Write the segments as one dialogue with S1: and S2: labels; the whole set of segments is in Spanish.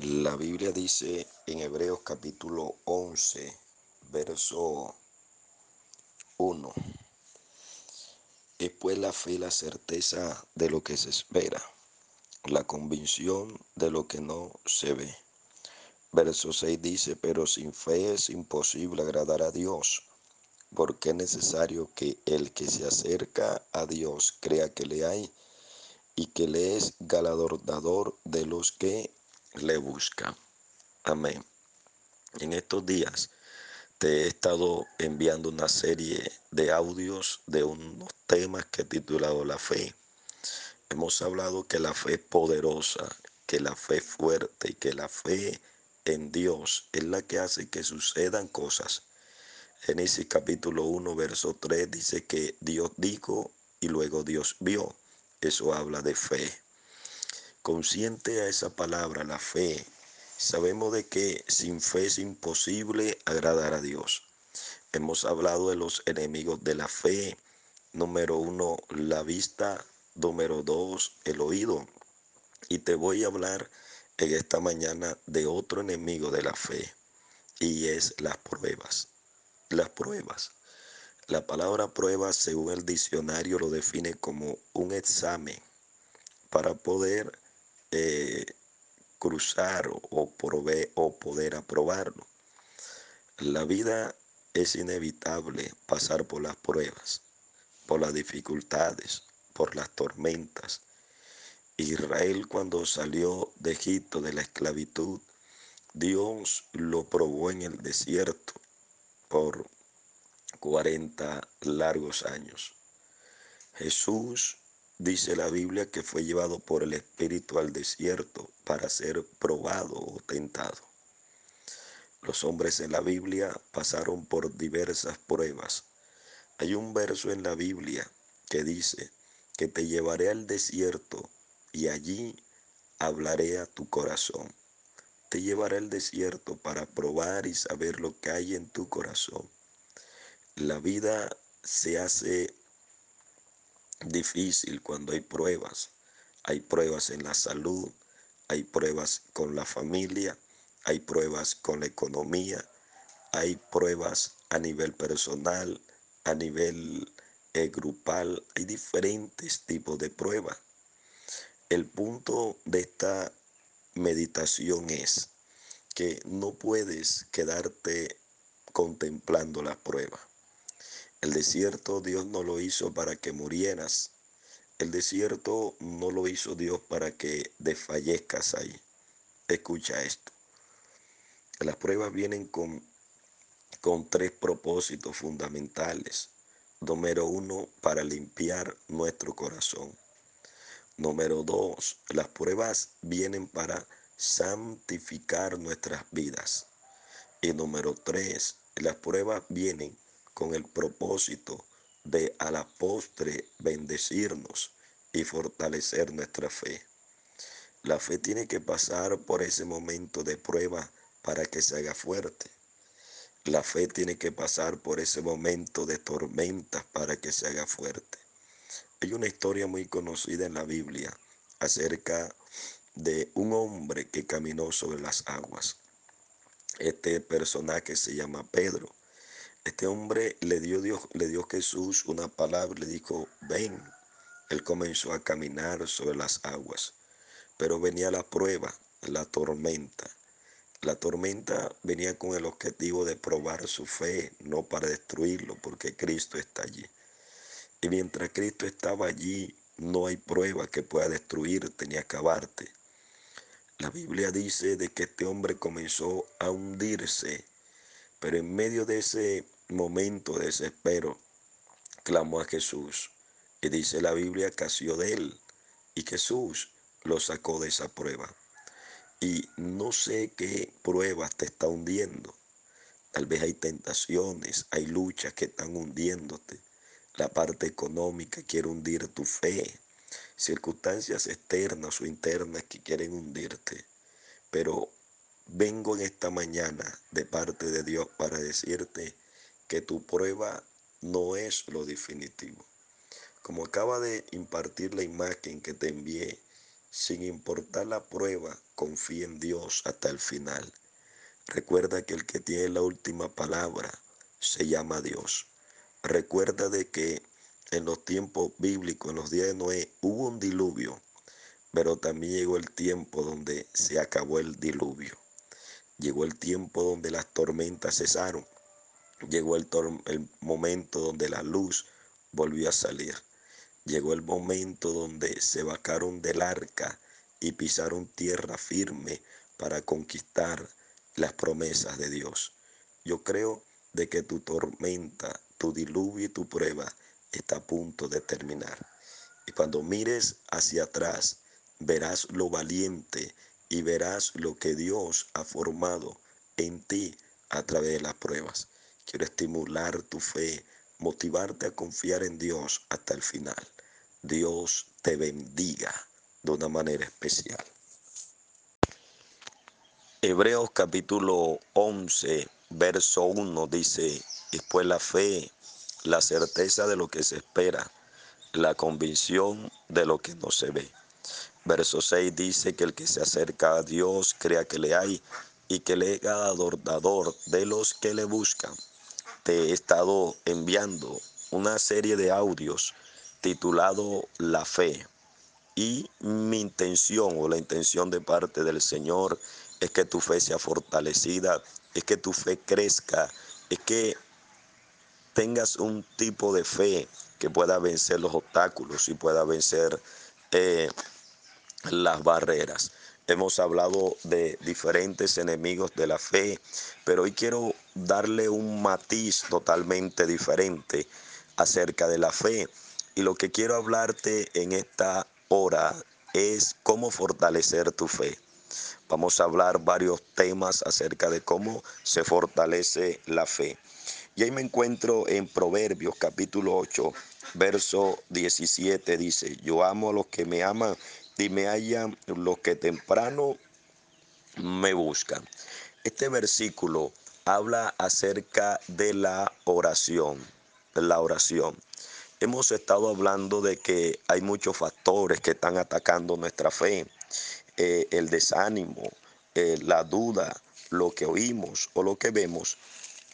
S1: La Biblia dice en Hebreos capítulo 11, verso 1. Es pues la fe la certeza de lo que se espera, la convicción de lo que no se ve. Verso 6 dice, pero sin fe es imposible agradar a Dios, porque es necesario que el que se acerca a Dios crea que le hay y que le es galardonador de los que le buscan. Amén. En estos días te he estado enviando una serie de audios de unos temas que he titulado La fe. Hemos hablado que la fe es poderosa, que la fe es fuerte y que la fe en Dios es la que hace que sucedan cosas. Génesis capítulo 1, verso 3 dice que Dios dijo y luego Dios vio. Eso habla de fe. Consciente a esa palabra, la fe, Sabemos de que sin fe es imposible agradar a Dios. Hemos hablado de los enemigos de la fe. Número uno, la vista. Número dos, el oído. Y te voy a hablar en esta mañana de otro enemigo de la fe. Y es las pruebas. Las pruebas. La palabra prueba, según el diccionario, lo define como un examen para poder eh, cruzar o, o poder aprobarlo. La vida es inevitable pasar por las pruebas, por las dificultades, por las tormentas. Israel cuando salió de Egipto de la esclavitud, Dios lo probó en el desierto por 40 largos años. Jesús Dice la Biblia que fue llevado por el Espíritu al desierto para ser probado o tentado. Los hombres en la Biblia pasaron por diversas pruebas. Hay un verso en la Biblia que dice que te llevaré al desierto y allí hablaré a tu corazón. Te llevaré al desierto para probar y saber lo que hay en tu corazón. La vida se hace difícil cuando hay pruebas. Hay pruebas en la salud, hay pruebas con la familia, hay pruebas con la economía, hay pruebas a nivel personal, a nivel eh, grupal, hay diferentes tipos de pruebas. El punto de esta meditación es que no puedes quedarte contemplando la prueba. El desierto Dios no lo hizo para que murieras. El desierto no lo hizo Dios para que desfallezcas ahí. Escucha esto. Las pruebas vienen con, con tres propósitos fundamentales. Número uno, para limpiar nuestro corazón. Número dos, las pruebas vienen para santificar nuestras vidas. Y número tres, las pruebas vienen con el propósito de a la postre bendecirnos y fortalecer nuestra fe. La fe tiene que pasar por ese momento de prueba para que se haga fuerte. La fe tiene que pasar por ese momento de tormentas para que se haga fuerte. Hay una historia muy conocida en la Biblia acerca de un hombre que caminó sobre las aguas. Este personaje se llama Pedro. Este hombre le dio, Dios, le dio Jesús una palabra, le dijo, ven. Él comenzó a caminar sobre las aguas, pero venía la prueba, la tormenta. La tormenta venía con el objetivo de probar su fe, no para destruirlo, porque Cristo está allí. Y mientras Cristo estaba allí, no hay prueba que pueda destruirte ni acabarte. La Biblia dice de que este hombre comenzó a hundirse, pero en medio de ese momento de desespero, clamó a Jesús. Y dice la Biblia que asió de él. Y Jesús lo sacó de esa prueba. Y no sé qué pruebas te está hundiendo. Tal vez hay tentaciones, hay luchas que están hundiéndote. La parte económica quiere hundir tu fe. Circunstancias externas o internas que quieren hundirte. Pero vengo en esta mañana de parte de Dios para decirte que tu prueba no es lo definitivo. Como acaba de impartir la imagen que te envié sin importar la prueba, confía en Dios hasta el final. Recuerda que el que tiene la última palabra se llama Dios. Recuerda de que en los tiempos bíblicos, en los días de Noé, hubo un diluvio, pero también llegó el tiempo donde se acabó el diluvio. Llegó el tiempo donde las tormentas cesaron. Llegó el, el momento donde la luz volvió a salir. Llegó el momento donde se vacaron del arca y pisaron tierra firme para conquistar las promesas de Dios. Yo creo de que tu tormenta, tu diluvio y tu prueba está a punto de terminar. Y cuando mires hacia atrás, verás lo valiente y verás lo que Dios ha formado en ti a través de las pruebas. Quiero estimular tu fe, motivarte a confiar en Dios hasta el final. Dios te bendiga de una manera especial. Hebreos capítulo 11, verso 1 dice, después la fe, la certeza de lo que se espera, la convicción de lo que no se ve. Verso 6 dice que el que se acerca a Dios crea que le hay y que le haga adornador de los que le buscan. Te he estado enviando una serie de audios titulado La fe. Y mi intención o la intención de parte del Señor es que tu fe sea fortalecida, es que tu fe crezca, es que tengas un tipo de fe que pueda vencer los obstáculos y pueda vencer eh, las barreras. Hemos hablado de diferentes enemigos de la fe, pero hoy quiero darle un matiz totalmente diferente acerca de la fe. Y lo que quiero hablarte en esta hora es cómo fortalecer tu fe. Vamos a hablar varios temas acerca de cómo se fortalece la fe. Y ahí me encuentro en Proverbios capítulo 8, verso 17. Dice, yo amo a los que me aman y me hallan los que temprano me buscan. Este versículo habla acerca de la oración, la oración. Hemos estado hablando de que hay muchos factores que están atacando nuestra fe. Eh, el desánimo, eh, la duda, lo que oímos o lo que vemos.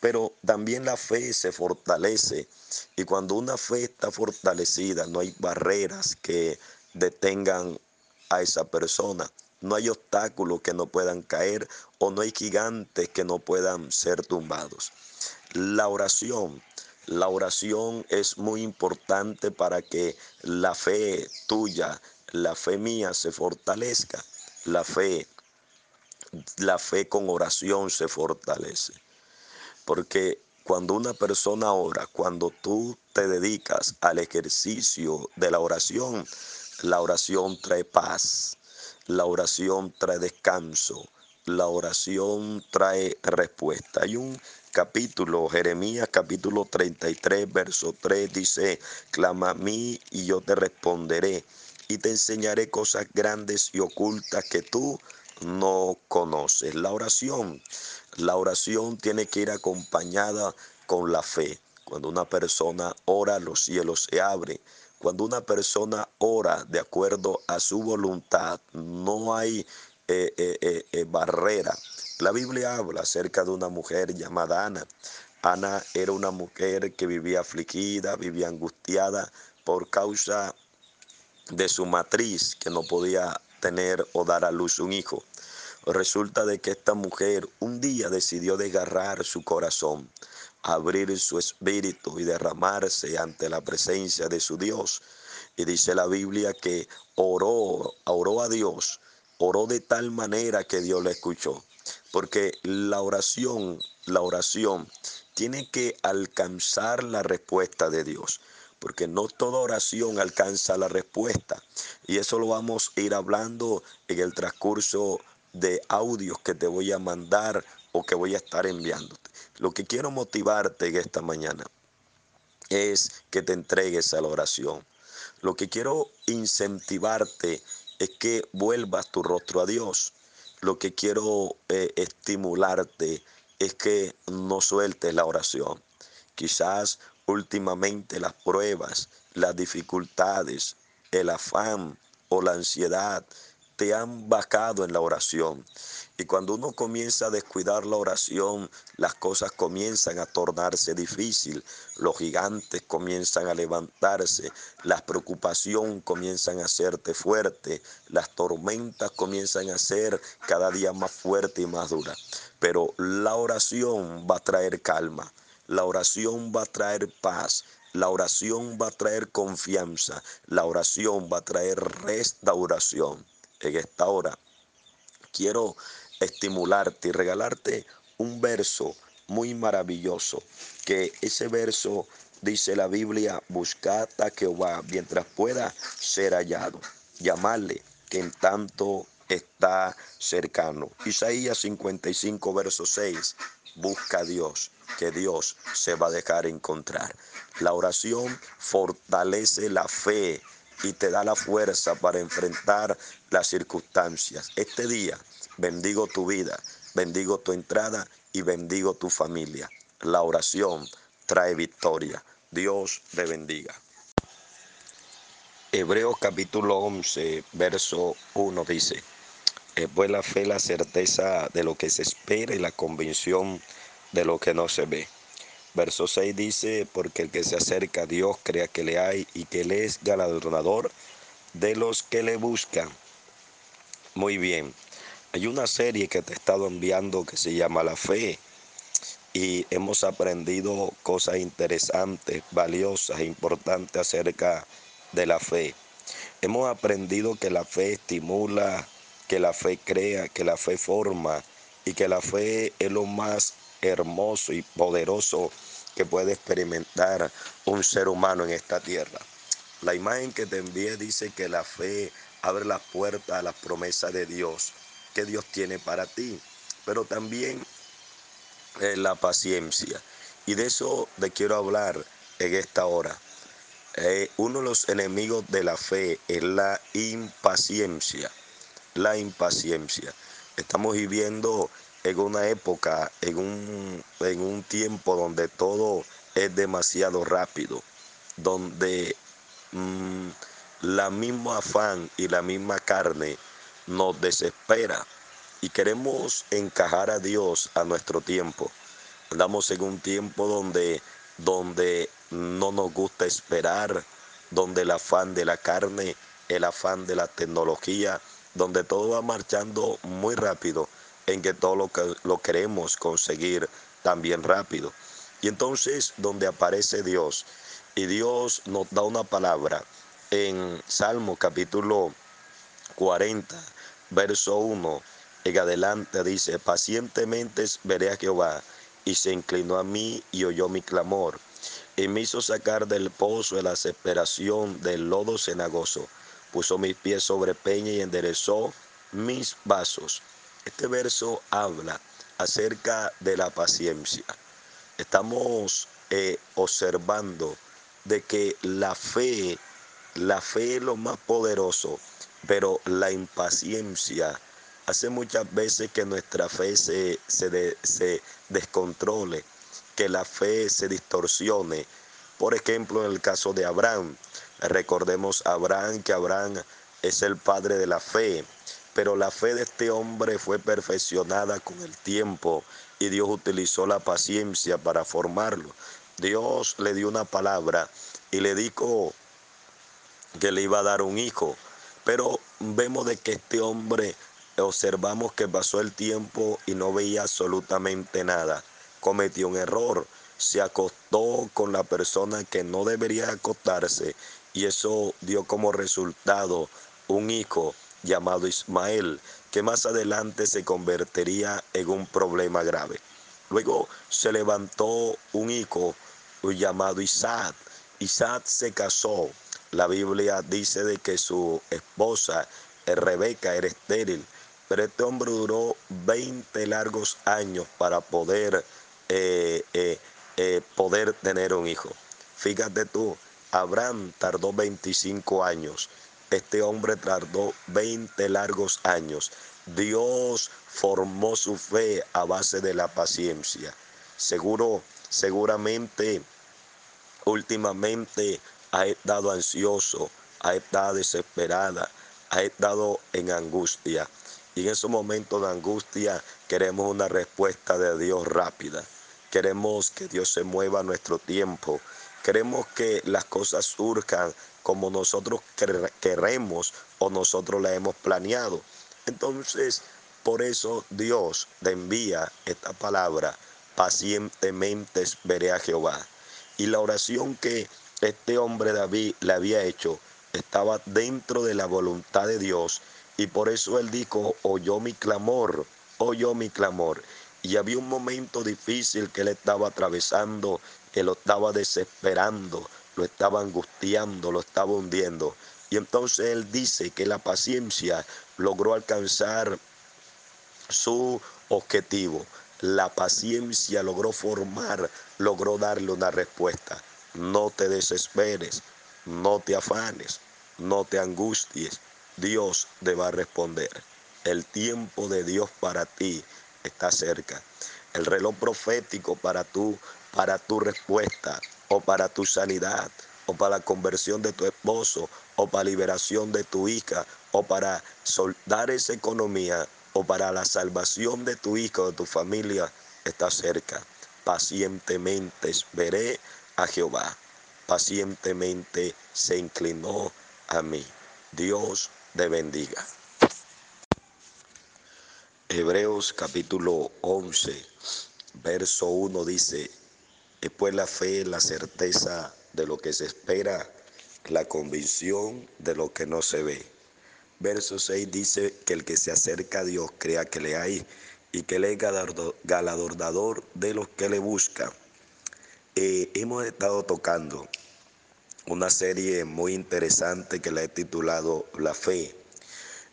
S1: Pero también la fe se fortalece. Y cuando una fe está fortalecida, no hay barreras que detengan a esa persona. No hay obstáculos que no puedan caer o no hay gigantes que no puedan ser tumbados. La oración la oración es muy importante para que la fe tuya, la fe mía se fortalezca. La fe, la fe con oración se fortalece. Porque cuando una persona ora, cuando tú te dedicas al ejercicio de la oración, la oración trae paz, la oración trae descanso, la oración trae respuesta. Hay un capítulo, Jeremías capítulo 33, verso 3 dice, clama a mí y yo te responderé y te enseñaré cosas grandes y ocultas que tú no conoces. La oración, la oración tiene que ir acompañada con la fe. Cuando una persona ora, los cielos se abren. Cuando una persona ora de acuerdo a su voluntad, no hay eh, eh, eh, barrera la Biblia habla acerca de una mujer llamada Ana. Ana era una mujer que vivía afligida, vivía angustiada por causa de su matriz, que no podía tener o dar a luz un hijo. Resulta de que esta mujer un día decidió desgarrar su corazón, abrir su espíritu y derramarse ante la presencia de su Dios. Y dice la Biblia que oró, oró a Dios, oró de tal manera que Dios le escuchó. Porque la oración, la oración tiene que alcanzar la respuesta de Dios. Porque no toda oración alcanza la respuesta. Y eso lo vamos a ir hablando en el transcurso de audios que te voy a mandar o que voy a estar enviándote. Lo que quiero motivarte en esta mañana es que te entregues a la oración. Lo que quiero incentivarte es que vuelvas tu rostro a Dios lo que quiero eh, estimularte es que no sueltes la oración. Quizás últimamente las pruebas, las dificultades, el afán o la ansiedad te han vacado en la oración. Y cuando uno comienza a descuidar la oración, las cosas comienzan a tornarse difícil, los gigantes comienzan a levantarse, las preocupaciones comienzan a hacerte fuerte, las tormentas comienzan a ser cada día más fuerte y más dura. Pero la oración va a traer calma, la oración va a traer paz, la oración va a traer confianza, la oración va a traer restauración en esta hora, quiero estimularte y regalarte un verso muy maravilloso, que ese verso dice la Biblia, buscad a Jehová mientras pueda ser hallado, llamarle que en tanto está cercano. Isaías 55, verso 6, busca a Dios, que Dios se va a dejar encontrar. La oración fortalece la fe y te da la fuerza para enfrentar las circunstancias. Este día bendigo tu vida, bendigo tu entrada y bendigo tu familia. La oración trae victoria. Dios te bendiga. Hebreos capítulo 11, verso 1 dice, es pues la fe, la certeza de lo que se espera y la convicción de lo que no se ve. Verso 6 dice, porque el que se acerca a Dios crea que le hay y que Él es galardonador de los que le buscan. Muy bien, hay una serie que te he estado enviando que se llama La Fe y hemos aprendido cosas interesantes, valiosas, importantes acerca de la fe. Hemos aprendido que la fe estimula, que la fe crea, que la fe forma y que la fe es lo más hermoso y poderoso que puede experimentar un ser humano en esta tierra. La imagen que te envié dice que la fe abre las puertas a las promesas de Dios, que Dios tiene para ti, pero también eh, la paciencia. Y de eso te quiero hablar en esta hora. Eh, uno de los enemigos de la fe es la impaciencia. La impaciencia. Estamos viviendo en una época, en un, en un tiempo donde todo es demasiado rápido, donde mm, la misma afán y la misma carne nos desespera y queremos encajar a Dios a nuestro tiempo. Andamos en un tiempo donde, donde no nos gusta esperar, donde el afán de la carne, el afán de la tecnología, donde todo va marchando muy rápido en que todo lo que lo queremos conseguir también rápido. Y entonces donde aparece Dios y Dios nos da una palabra en Salmo capítulo 40, verso 1, en adelante dice, pacientemente veré a Jehová y se inclinó a mí y oyó mi clamor y me hizo sacar del pozo de la desesperación del lodo cenagoso, puso mis pies sobre peña y enderezó mis vasos. Este verso habla acerca de la paciencia. Estamos eh, observando de que la fe, la fe es lo más poderoso, pero la impaciencia hace muchas veces que nuestra fe se, se, se descontrole, que la fe se distorsione. Por ejemplo, en el caso de Abraham, recordemos a Abraham que Abraham es el padre de la fe pero la fe de este hombre fue perfeccionada con el tiempo y Dios utilizó la paciencia para formarlo. Dios le dio una palabra y le dijo que le iba a dar un hijo, pero vemos de que este hombre observamos que pasó el tiempo y no veía absolutamente nada. Cometió un error, se acostó con la persona que no debería acostarse y eso dio como resultado un hijo llamado Ismael, que más adelante se convertiría en un problema grave. Luego se levantó un hijo llamado Isaac. Isaac se casó. La Biblia dice de que su esposa eh, Rebeca era estéril, pero este hombre duró 20 largos años para poder, eh, eh, poder tener un hijo. Fíjate tú, Abraham tardó 25 años este hombre tardó 20 largos años. Dios formó su fe a base de la paciencia. Seguro, seguramente, últimamente ha estado ansioso, ha estado desesperada, ha estado en angustia. Y en esos momentos de angustia queremos una respuesta de Dios rápida. Queremos que Dios se mueva a nuestro tiempo. Queremos que las cosas surjan como nosotros queremos o nosotros la hemos planeado. Entonces, por eso Dios te envía esta palabra, pacientemente veré a Jehová. Y la oración que este hombre David le había hecho estaba dentro de la voluntad de Dios y por eso él dijo, oyó mi clamor, oyó mi clamor. Y había un momento difícil que él estaba atravesando, que lo estaba desesperando, lo estaba angustiando, lo estaba hundiendo. Y entonces él dice que la paciencia logró alcanzar su objetivo. La paciencia logró formar, logró darle una respuesta. No te desesperes, no te afanes, no te angusties. Dios te va a responder. El tiempo de Dios para ti está cerca. El reloj profético para tu, para tu respuesta o para tu sanidad o para la conversión de tu esposo o para liberación de tu hija o para soltar esa economía o para la salvación de tu hijo o de tu familia está cerca. Pacientemente esperé a Jehová. Pacientemente se inclinó a mí. Dios te bendiga. Hebreos capítulo 11, verso 1 dice, después la fe, la certeza de lo que se espera, la convicción de lo que no se ve. Verso 6 dice que el que se acerca a Dios crea que le hay y que él es galardonador de los que le buscan. Eh, hemos estado tocando una serie muy interesante que la he titulado La Fe.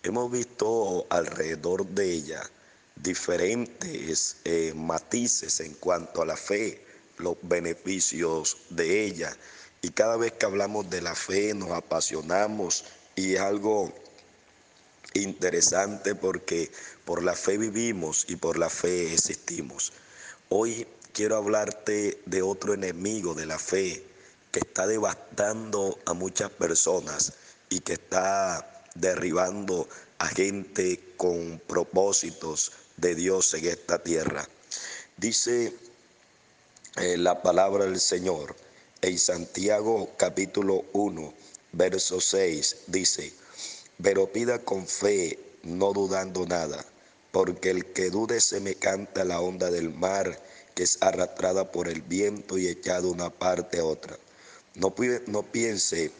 S1: Hemos visto alrededor de ella diferentes eh, matices en cuanto a la fe, los beneficios de ella. Y cada vez que hablamos de la fe nos apasionamos y es algo interesante porque por la fe vivimos y por la fe existimos. Hoy quiero hablarte de otro enemigo de la fe que está devastando a muchas personas y que está derribando a gente con propósitos de Dios en esta tierra. Dice eh, la palabra del Señor en Santiago capítulo 1, verso 6, dice, pero pida con fe, no dudando nada, porque el que dude se me canta la onda del mar, que es arrastrada por el viento y echada una parte a otra. No, no piense,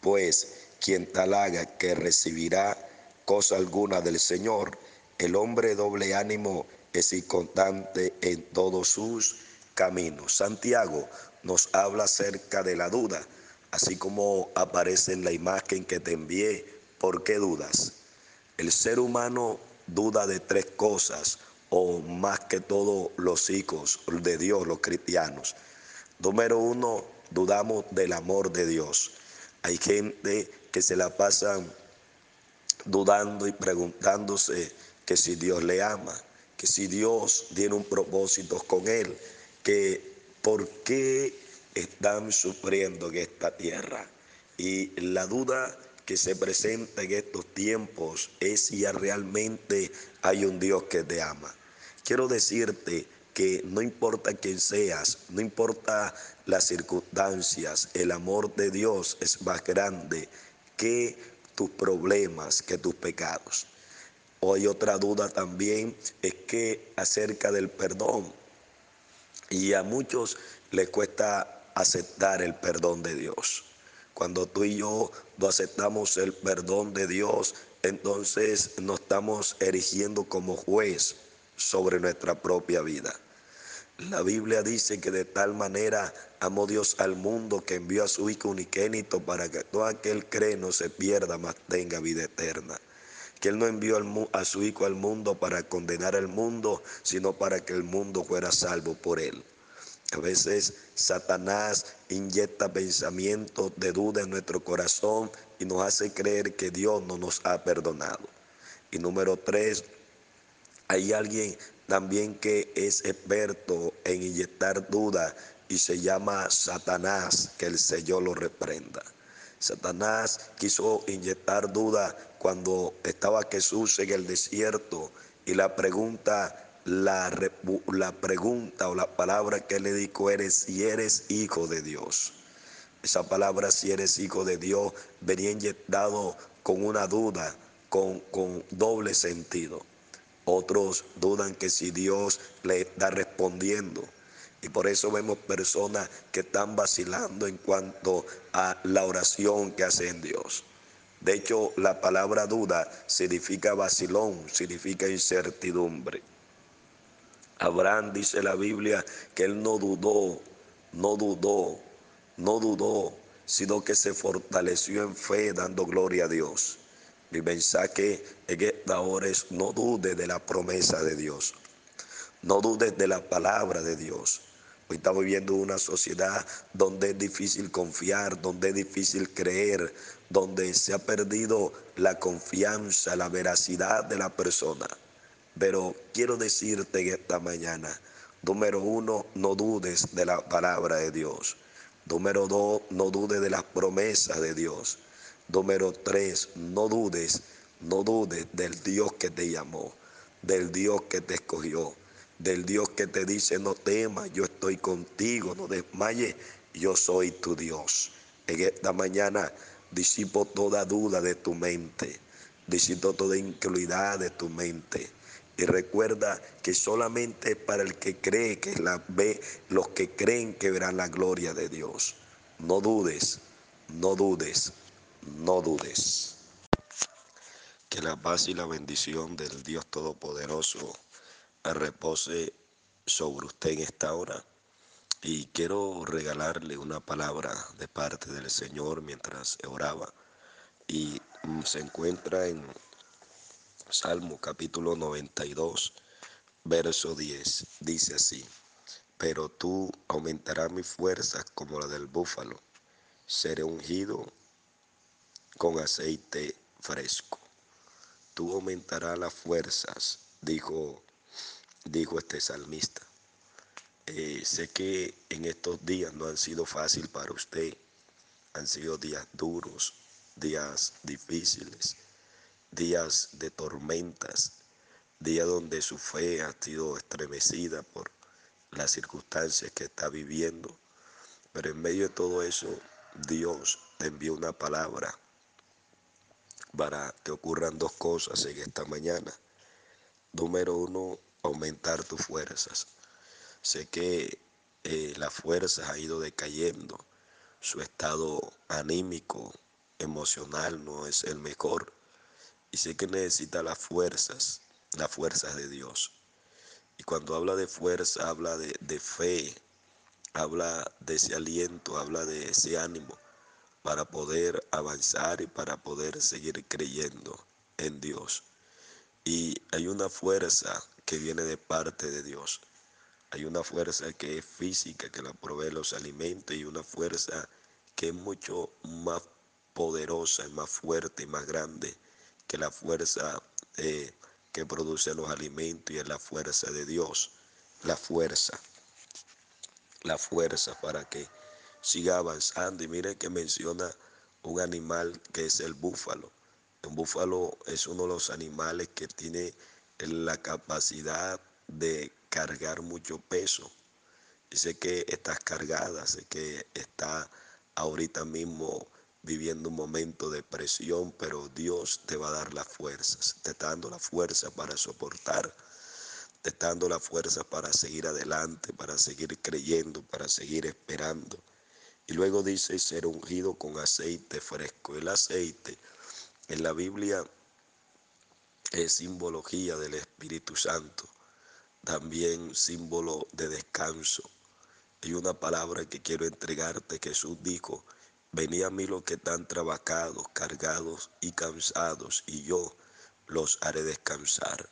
S1: pues, quien tal haga que recibirá cosa alguna del Señor. El hombre doble ánimo es inconstante en todos sus caminos. Santiago nos habla acerca de la duda así como aparece en la imagen que te envié, ¿por qué dudas? El ser humano duda de tres cosas, o más que todo los hijos de Dios, los cristianos. Número uno, dudamos del amor de Dios. Hay gente que se la pasan dudando y preguntándose que si Dios le ama, que si Dios tiene un propósito con él, que por qué están sufriendo en esta tierra. Y la duda que se presenta en estos tiempos es si realmente hay un Dios que te ama. Quiero decirte que no importa quién seas, no importa las circunstancias, el amor de Dios es más grande que tus problemas, que tus pecados. Hoy otra duda también es que acerca del perdón. Y a muchos les cuesta aceptar el perdón de Dios. Cuando tú y yo no aceptamos el perdón de Dios, entonces nos estamos erigiendo como juez sobre nuestra propia vida. La Biblia dice que de tal manera amó Dios al mundo que envió a su Hijo unigénito para que todo aquel cree no se pierda, mas tenga vida eterna. Que Él no envió a su Hijo al mundo para condenar al mundo, sino para que el mundo fuera salvo por Él. A veces Satanás inyecta pensamientos de duda en nuestro corazón y nos hace creer que Dios no nos ha perdonado. Y número tres, hay alguien también que es experto en inyectar duda y se llama Satanás, que el Señor lo reprenda. Satanás quiso inyectar duda cuando estaba Jesús en el desierto y la pregunta la, pregunta o la palabra que le dijo eres si eres hijo de Dios. Esa palabra si eres hijo de Dios venía inyectado con una duda, con, con doble sentido. Otros dudan que si Dios le está respondiendo. Y por eso vemos personas que están vacilando en cuanto a la oración que hacen Dios. De hecho, la palabra duda significa vacilón, significa incertidumbre. Abraham dice la Biblia que él no dudó, no dudó, no dudó, sino que se fortaleció en fe dando gloria a Dios. Mi mensaje en esta hora es no dude de la promesa de Dios. No dudes de la palabra de Dios. Hoy estamos viviendo una sociedad donde es difícil confiar, donde es difícil creer, donde se ha perdido la confianza, la veracidad de la persona. Pero quiero decirte en esta mañana, número uno, no dudes de la palabra de Dios. Número dos, no dudes de las promesas de Dios. Número tres, no dudes, no dudes del Dios que te llamó, del Dios que te escogió del Dios que te dice, no temas, yo estoy contigo, no desmayes, yo soy tu Dios. En esta mañana disipo toda duda de tu mente, disipo toda incredulidad de tu mente. Y recuerda que solamente para el que cree, que la ve, los que creen que verán la gloria de Dios. No dudes, no dudes, no dudes. Que la paz y la bendición del Dios Todopoderoso repose sobre usted en esta hora. Y quiero regalarle una palabra de parte del Señor mientras oraba. Y se encuentra en Salmo capítulo 92, verso 10. Dice así, pero tú aumentarás mi fuerza como la del búfalo. Seré ungido con aceite fresco. Tú aumentarás las fuerzas, dijo dijo este salmista. Eh, sé que en estos días no han sido fácil para usted, han sido días duros, días difíciles, días de tormentas, días donde su fe ha sido estremecida por las circunstancias que está viviendo. Pero en medio de todo eso, Dios te envió una palabra para que ocurran dos cosas en esta mañana. Número uno, aumentar tus fuerzas. Sé que eh, la fuerza ha ido decayendo, su estado anímico, emocional no es el mejor. Y sé que necesita las fuerzas, las fuerzas de Dios. Y cuando habla de fuerza, habla de, de fe, habla de ese aliento, habla de ese ánimo para poder avanzar y para poder seguir creyendo en Dios. Y hay una fuerza que viene de parte de Dios. Hay una fuerza que es física, que la provee los alimentos, y una fuerza que es mucho más poderosa, más fuerte y más grande que la fuerza eh, que produce los alimentos y es la fuerza de Dios. La fuerza, la fuerza para que siga avanzando. Y mire que menciona un animal que es el búfalo. Un búfalo es uno de los animales que tiene la capacidad de cargar mucho peso. Y sé que estás cargada, sé que está ahorita mismo viviendo un momento de presión, pero Dios te va a dar las fuerzas, te está dando la fuerza para soportar, te está dando la fuerza para seguir adelante, para seguir creyendo, para seguir esperando. Y luego dice ser ungido con aceite fresco. El aceite en la Biblia es simbología del Espíritu Santo, también símbolo de descanso. Hay una palabra que quiero entregarte. Jesús dijo, venid a mí los que están trabajados, cargados y cansados, y yo los haré descansar.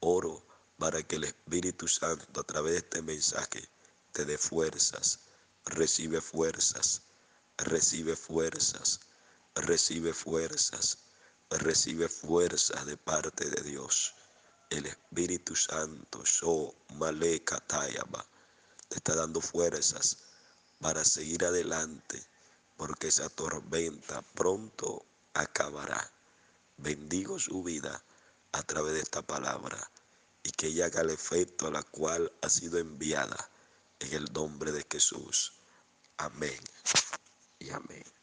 S1: Oro para que el Espíritu Santo a través de este mensaje te dé fuerzas. Recibe fuerzas, recibe fuerzas, recibe fuerzas recibe fuerza de parte de Dios. El Espíritu Santo, So Maleka Tayaba, te está dando fuerzas para seguir adelante, porque esa tormenta pronto acabará. Bendigo su vida a través de esta palabra y que ella haga el efecto a la cual ha sido enviada en el nombre de Jesús. Amén y amén.